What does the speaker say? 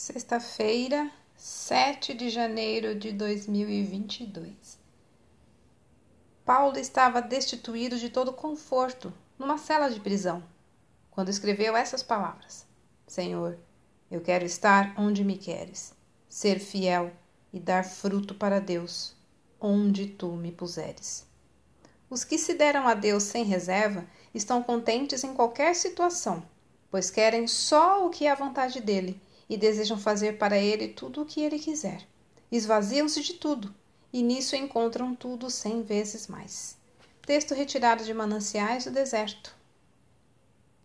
Sexta-feira, 7 de janeiro de 2022. Paulo estava destituído de todo conforto numa cela de prisão quando escreveu essas palavras: Senhor, eu quero estar onde me queres, ser fiel e dar fruto para Deus, onde tu me puseres. Os que se deram a Deus sem reserva estão contentes em qualquer situação, pois querem só o que é a vontade dele e desejam fazer para ele tudo o que ele quiser. Esvaziam-se de tudo e nisso encontram tudo cem vezes mais. Texto retirado de Mananciais do Deserto,